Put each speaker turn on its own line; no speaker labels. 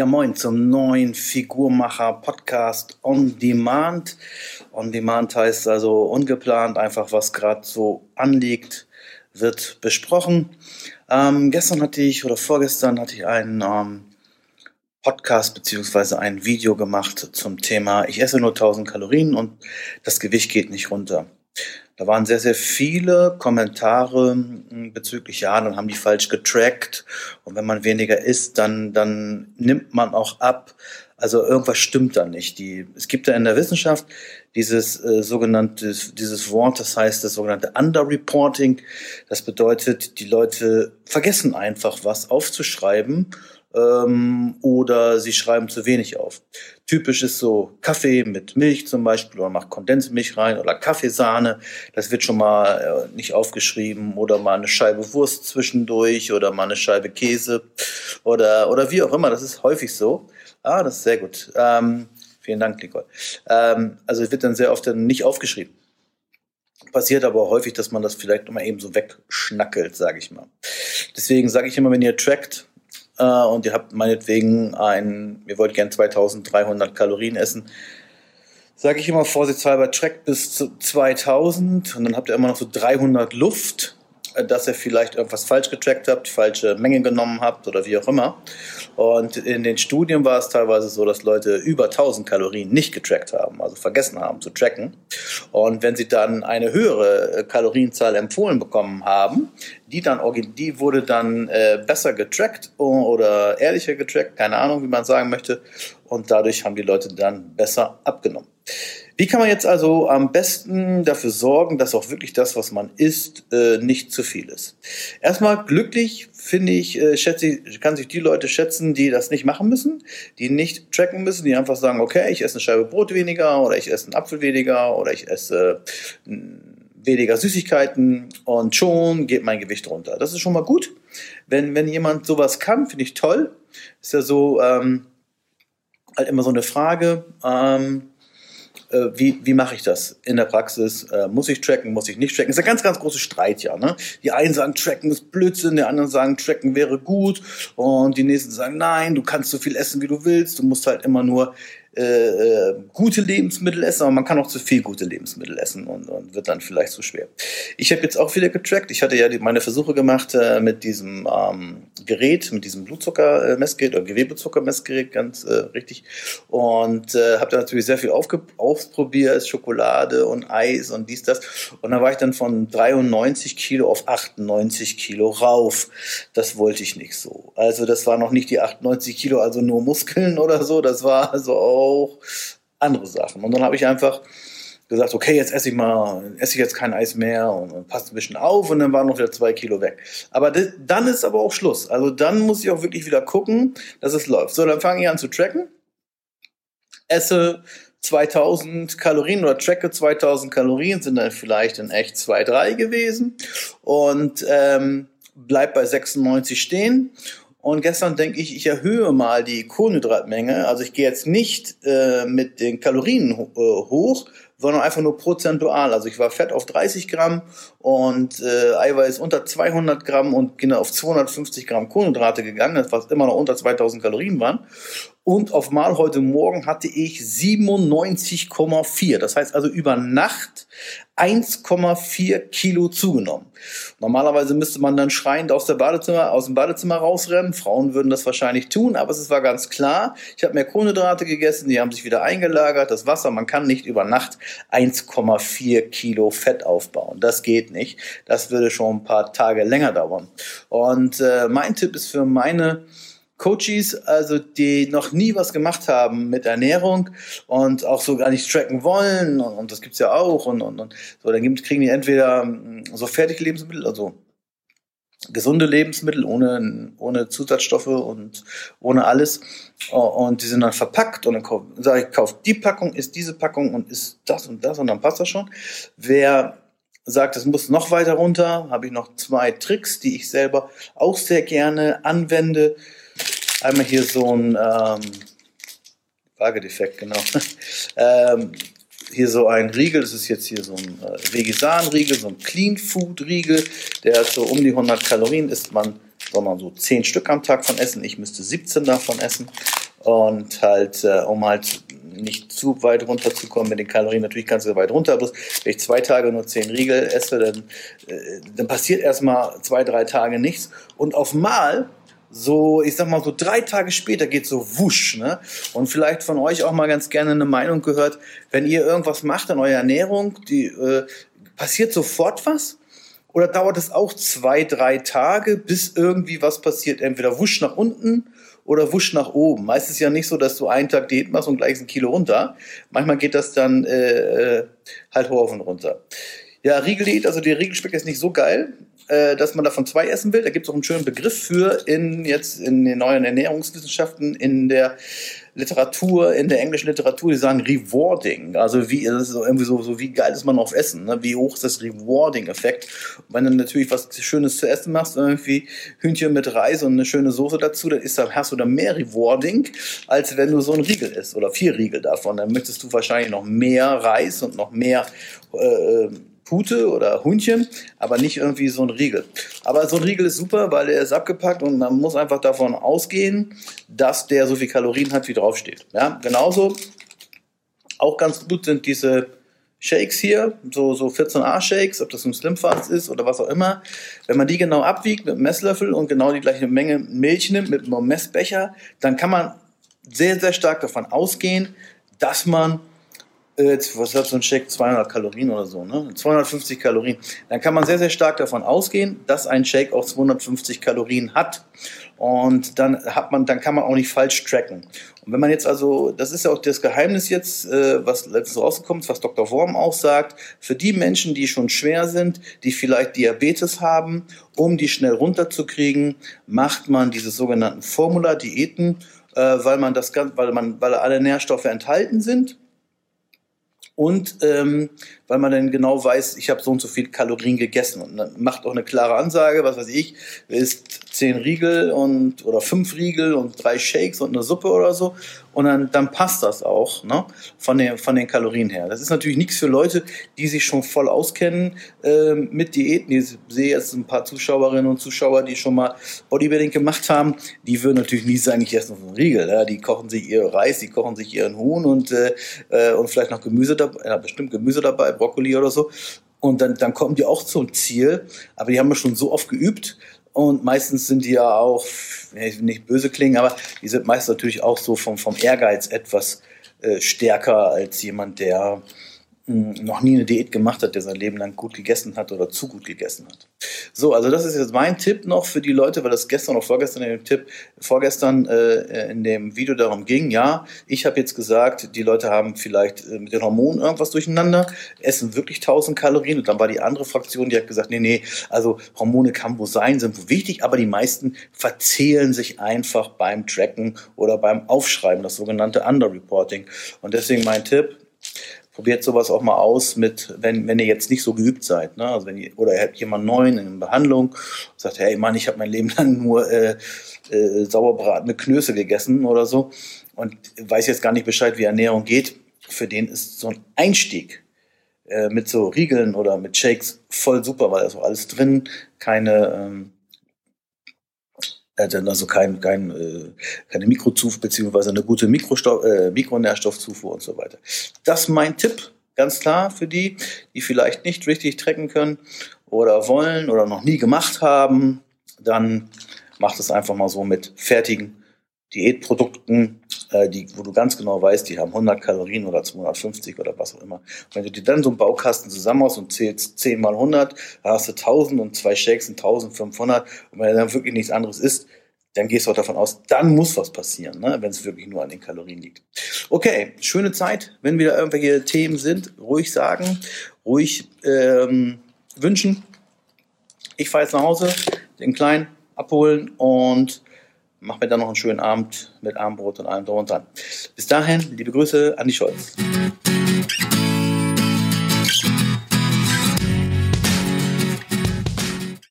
Ja, moin zum neuen Figurmacher Podcast On Demand. On Demand heißt also ungeplant, einfach was gerade so anliegt, wird besprochen. Ähm, gestern hatte ich oder vorgestern hatte ich einen ähm, Podcast beziehungsweise ein Video gemacht zum Thema Ich esse nur 1000 Kalorien und das Gewicht geht nicht runter. Da waren sehr, sehr viele Kommentare hm, bezüglich, ja, dann haben die falsch getrackt und wenn man weniger isst, dann, dann nimmt man auch ab. Also irgendwas stimmt da nicht. Die, es gibt da in der Wissenschaft dieses äh, sogenannte, dieses Wort, das heißt das sogenannte Underreporting. Das bedeutet, die Leute vergessen einfach was aufzuschreiben ähm, oder sie schreiben zu wenig auf. Typisch ist so Kaffee mit Milch zum Beispiel oder macht Kondensmilch rein oder Kaffeesahne. Das wird schon mal äh, nicht aufgeschrieben oder mal eine Scheibe Wurst zwischendurch oder mal eine Scheibe Käse oder, oder wie auch immer. Das ist häufig so. Ah, das ist sehr gut. Ähm, vielen Dank, Nicole. Ähm, also es wird dann sehr oft dann nicht aufgeschrieben. Passiert aber häufig, dass man das vielleicht mal eben so wegschnackelt, sage ich mal. Deswegen sage ich immer, wenn ihr trackt, äh, und ihr habt meinetwegen ein, ihr wollt gern 2300 Kalorien essen, sage ich immer vorsichtshalber, track bis zu 2000 und dann habt ihr immer noch so 300 Luft äh, dass ihr vielleicht irgendwas falsch getrackt habt, falsche Menge genommen habt oder wie auch immer. Und in den Studien war es teilweise so, dass Leute über 1000 Kalorien nicht getrackt haben, also vergessen haben zu tracken. Und wenn sie dann eine höhere äh, Kalorienzahl empfohlen bekommen haben, die dann die wurde dann äh, besser getrackt oder ehrlicher getrackt, keine Ahnung, wie man sagen möchte. Und dadurch haben die Leute dann besser abgenommen. Wie kann man jetzt also am besten dafür sorgen, dass auch wirklich das, was man isst, äh, nicht zu viel ist? Erstmal glücklich, finde ich, äh, schätze kann sich die Leute schätzen, die das nicht machen müssen, die nicht tracken müssen, die einfach sagen, okay, ich esse eine Scheibe Brot weniger oder ich esse einen Apfel weniger oder ich esse weniger Süßigkeiten und schon geht mein Gewicht runter. Das ist schon mal gut. Wenn, wenn jemand sowas kann, finde ich toll. Ist ja so ähm, halt immer so eine Frage. Ähm, äh, wie, wie mache ich das in der Praxis? Äh, muss ich tracken, muss ich nicht tracken? Das ist ein ganz, ganz großer Streit, ja. Ne? Die einen sagen, tracken ist Blödsinn, die anderen sagen, tracken wäre gut und die nächsten sagen, nein, du kannst so viel essen, wie du willst, du musst halt immer nur äh, äh, gute Lebensmittel essen, aber man kann auch zu viel gute Lebensmittel essen und, und wird dann vielleicht zu schwer. Ich habe jetzt auch wieder getrackt. Ich hatte ja die, meine Versuche gemacht äh, mit diesem ähm, Gerät, mit diesem Blutzuckermessgerät oder Gewebezuckermessgerät, ganz äh, richtig. Und äh, habe da natürlich sehr viel ausprobiert, Schokolade und Eis und dies, das. Und da war ich dann von 93 Kilo auf 98 Kilo rauf. Das wollte ich nicht so. Also das war noch nicht die 98 Kilo, also nur Muskeln oder so. Das war also auch auch andere Sachen. Und dann habe ich einfach gesagt, okay, jetzt esse ich mal, esse ich jetzt kein Eis mehr und, passt ein bisschen auf und dann waren noch wieder zwei Kilo weg. Aber das, dann ist aber auch Schluss. Also dann muss ich auch wirklich wieder gucken, dass es läuft. So, dann fange ich an zu tracken, esse 2000 Kalorien oder tracke 2000 Kalorien, sind dann vielleicht in echt 2, 3 gewesen und ähm, bleib bei 96 stehen und gestern denke ich, ich erhöhe mal die Kohlenhydratmenge. Also ich gehe jetzt nicht äh, mit den Kalorien äh, hoch, sondern einfach nur prozentual. Also ich war fett auf 30 Gramm und äh, Eiweiß unter 200 Gramm und genau auf 250 Gramm Kohlenhydrate gegangen, was immer noch unter 2000 Kalorien waren. Und auf Mal heute Morgen hatte ich 97,4. Das heißt also über Nacht 1,4 Kilo zugenommen. Normalerweise müsste man dann schreiend aus, der Badezimmer, aus dem Badezimmer rausrennen. Frauen würden das wahrscheinlich tun, aber es war ganz klar. Ich habe mehr Kohlenhydrate gegessen, die haben sich wieder eingelagert. Das Wasser, man kann nicht über Nacht 1,4 Kilo Fett aufbauen. Das geht nicht. Das würde schon ein paar Tage länger dauern. Und äh, mein Tipp ist für meine Coaches, also die noch nie was gemacht haben mit Ernährung und auch so gar nicht tracken wollen und, und das gibt's ja auch und, und, und so, dann kriegen die entweder hm, so fertige Lebensmittel, also gesunde Lebensmittel ohne, ohne Zusatzstoffe und ohne alles. Und die sind dann verpackt und dann sage ich, kauf die Packung, ist diese Packung und ist das und das und dann passt das schon. Wer sagt, es muss noch weiter runter, habe ich noch zwei Tricks, die ich selber auch sehr gerne anwende einmal hier so ein ähm, Waagedefekt, genau. ähm, hier so ein Riegel, das ist jetzt hier so ein äh, Vegesan-Riegel, so ein Clean Food-Riegel, der hat so um die 100 Kalorien, isst man, soll man so 10 Stück am Tag von essen, ich müsste 17 davon essen Und halt, äh, um halt nicht zu weit runterzukommen mit den Kalorien. Natürlich kannst du weit runter, bloß wenn ich zwei Tage nur zehn Riegel esse, dann, äh, dann passiert erstmal zwei, drei Tage nichts. Und auf Mal so, ich sag mal, so drei Tage später geht so wusch, ne? Und vielleicht von euch auch mal ganz gerne eine Meinung gehört, wenn ihr irgendwas macht in eurer Ernährung, die äh, passiert sofort was? Oder dauert es auch zwei, drei Tage, bis irgendwie was passiert? Entweder wusch nach unten oder wusch nach oben. Meistens ja nicht so, dass du einen Tag Diät machst und gleich ein Kilo runter. Manchmal geht das dann äh, äh halt hoch und runter. Ja, Riegeldiät, also der Riegelspeck ist nicht so geil äh, dass man davon zwei essen will. Da gibt es auch einen schönen Begriff für in jetzt in den neuen Ernährungswissenschaften, in der Literatur, in der englischen Literatur, die sagen Rewarding. Also wie, ist irgendwie so, so wie geil ist man auf Essen, ne? wie hoch ist das Rewarding-Effekt. Wenn du natürlich was Schönes zu essen machst, irgendwie Hühnchen mit Reis und eine schöne Soße dazu, dann ist hast du da mehr Rewarding, als wenn du so ein Riegel isst oder vier Riegel davon. Dann möchtest du wahrscheinlich noch mehr Reis und noch mehr äh, Pute oder Huhnchen, aber nicht irgendwie so ein Riegel. Aber so ein Riegel ist super, weil er ist abgepackt und man muss einfach davon ausgehen, dass der so viel Kalorien hat, wie draufsteht. Ja, genauso auch ganz gut sind diese Shakes hier, so, so 14a-Shakes, ob das ein Slimfast ist oder was auch immer. Wenn man die genau abwiegt mit einem Messlöffel und genau die gleiche Menge Milch nimmt mit einem Messbecher, dann kann man sehr, sehr stark davon ausgehen, dass man was hat so ein Shake, 200 Kalorien oder so, ne? 250 Kalorien. Dann kann man sehr, sehr stark davon ausgehen, dass ein Shake auch 250 Kalorien hat. Und dann hat man, dann kann man auch nicht falsch tracken. Und wenn man jetzt also, das ist ja auch das Geheimnis jetzt, äh, was letztens rausgekommen ist, was Dr. Worm auch sagt, für die Menschen, die schon schwer sind, die vielleicht Diabetes haben, um die schnell runterzukriegen, macht man diese sogenannten Formula-Diäten, äh, weil man das, weil man, weil alle Nährstoffe enthalten sind und ähm, weil man dann genau weiß, ich habe so und so viel Kalorien gegessen und dann macht auch eine klare Ansage, was weiß ich, isst zehn Riegel und oder fünf Riegel und drei Shakes und eine Suppe oder so und dann, dann passt das auch ne, von, den, von den Kalorien her. Das ist natürlich nichts für Leute, die sich schon voll auskennen äh, mit Diäten. Ich sehe jetzt ein paar Zuschauerinnen und Zuschauer, die schon mal Bodybuilding gemacht haben. Die würden natürlich nie sagen, ich esse noch einen Riegel. Ja. Die kochen sich ihr Reis, die kochen sich ihren Huhn und, äh, äh und vielleicht noch Gemüse dabei, ja, bestimmt Gemüse dabei, Brokkoli oder so. Und dann, dann kommen die auch zum Ziel, aber die haben wir schon so oft geübt, und meistens sind die ja auch, nicht böse klingen, aber die sind meist natürlich auch so vom, vom Ehrgeiz etwas äh, stärker als jemand, der noch nie eine Diät gemacht hat, der sein Leben lang gut gegessen hat oder zu gut gegessen hat. So, also das ist jetzt mein Tipp noch für die Leute, weil das gestern oder vorgestern in dem Tipp, vorgestern äh, in dem Video darum ging. Ja, ich habe jetzt gesagt, die Leute haben vielleicht äh, mit den Hormonen irgendwas durcheinander, essen wirklich 1000 Kalorien und dann war die andere Fraktion, die hat gesagt, nee, nee, also Hormone kann wohl sein, sind wohl wichtig, aber die meisten verzählen sich einfach beim Tracken oder beim Aufschreiben, das sogenannte Underreporting. Und deswegen mein Tipp, probiert sowas auch mal aus mit, wenn, wenn ihr jetzt nicht so geübt seid, ne? Also wenn ihr, oder ihr habt jemanden neuen in Behandlung, sagt, hey Mann, ich habe mein Leben lang nur äh, äh, sauerbratene Knöße gegessen oder so und weiß jetzt gar nicht Bescheid, wie Ernährung geht. Für den ist so ein Einstieg äh, mit so Riegeln oder mit Shakes voll super, weil da ist auch alles drin, keine ähm, also kein, kein, äh, keine Mikrozufuhr beziehungsweise eine gute Mikrostoff, äh, Mikronährstoffzufuhr und so weiter. Das ist mein Tipp, ganz klar für die, die vielleicht nicht richtig trecken können oder wollen oder noch nie gemacht haben. Dann macht es einfach mal so mit fertigen Diätprodukten, äh, die, wo du ganz genau weißt, die haben 100 Kalorien oder 250 oder was auch immer. Wenn du dir dann so einen Baukasten zusammenhaust und zählst 10 mal 100, dann hast du 1000 und zwei Shakes sind 1500. Und wenn dann wirklich nichts anderes isst, dann gehst du auch davon aus, dann muss was passieren, ne, wenn es wirklich nur an den Kalorien liegt. Okay, schöne Zeit. Wenn wieder irgendwelche Themen sind, ruhig sagen, ruhig ähm, wünschen. Ich fahre jetzt nach Hause, den Kleinen abholen und mach mir dann noch einen schönen Abend mit Abendbrot und allem drum und dran. Bis dahin, liebe Grüße, Andi Scholz.